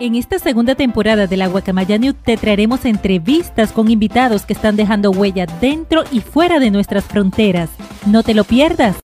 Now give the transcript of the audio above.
En esta segunda temporada de la Guacamaya News te traeremos entrevistas con invitados que están dejando huella dentro y fuera de nuestras fronteras. No te lo pierdas.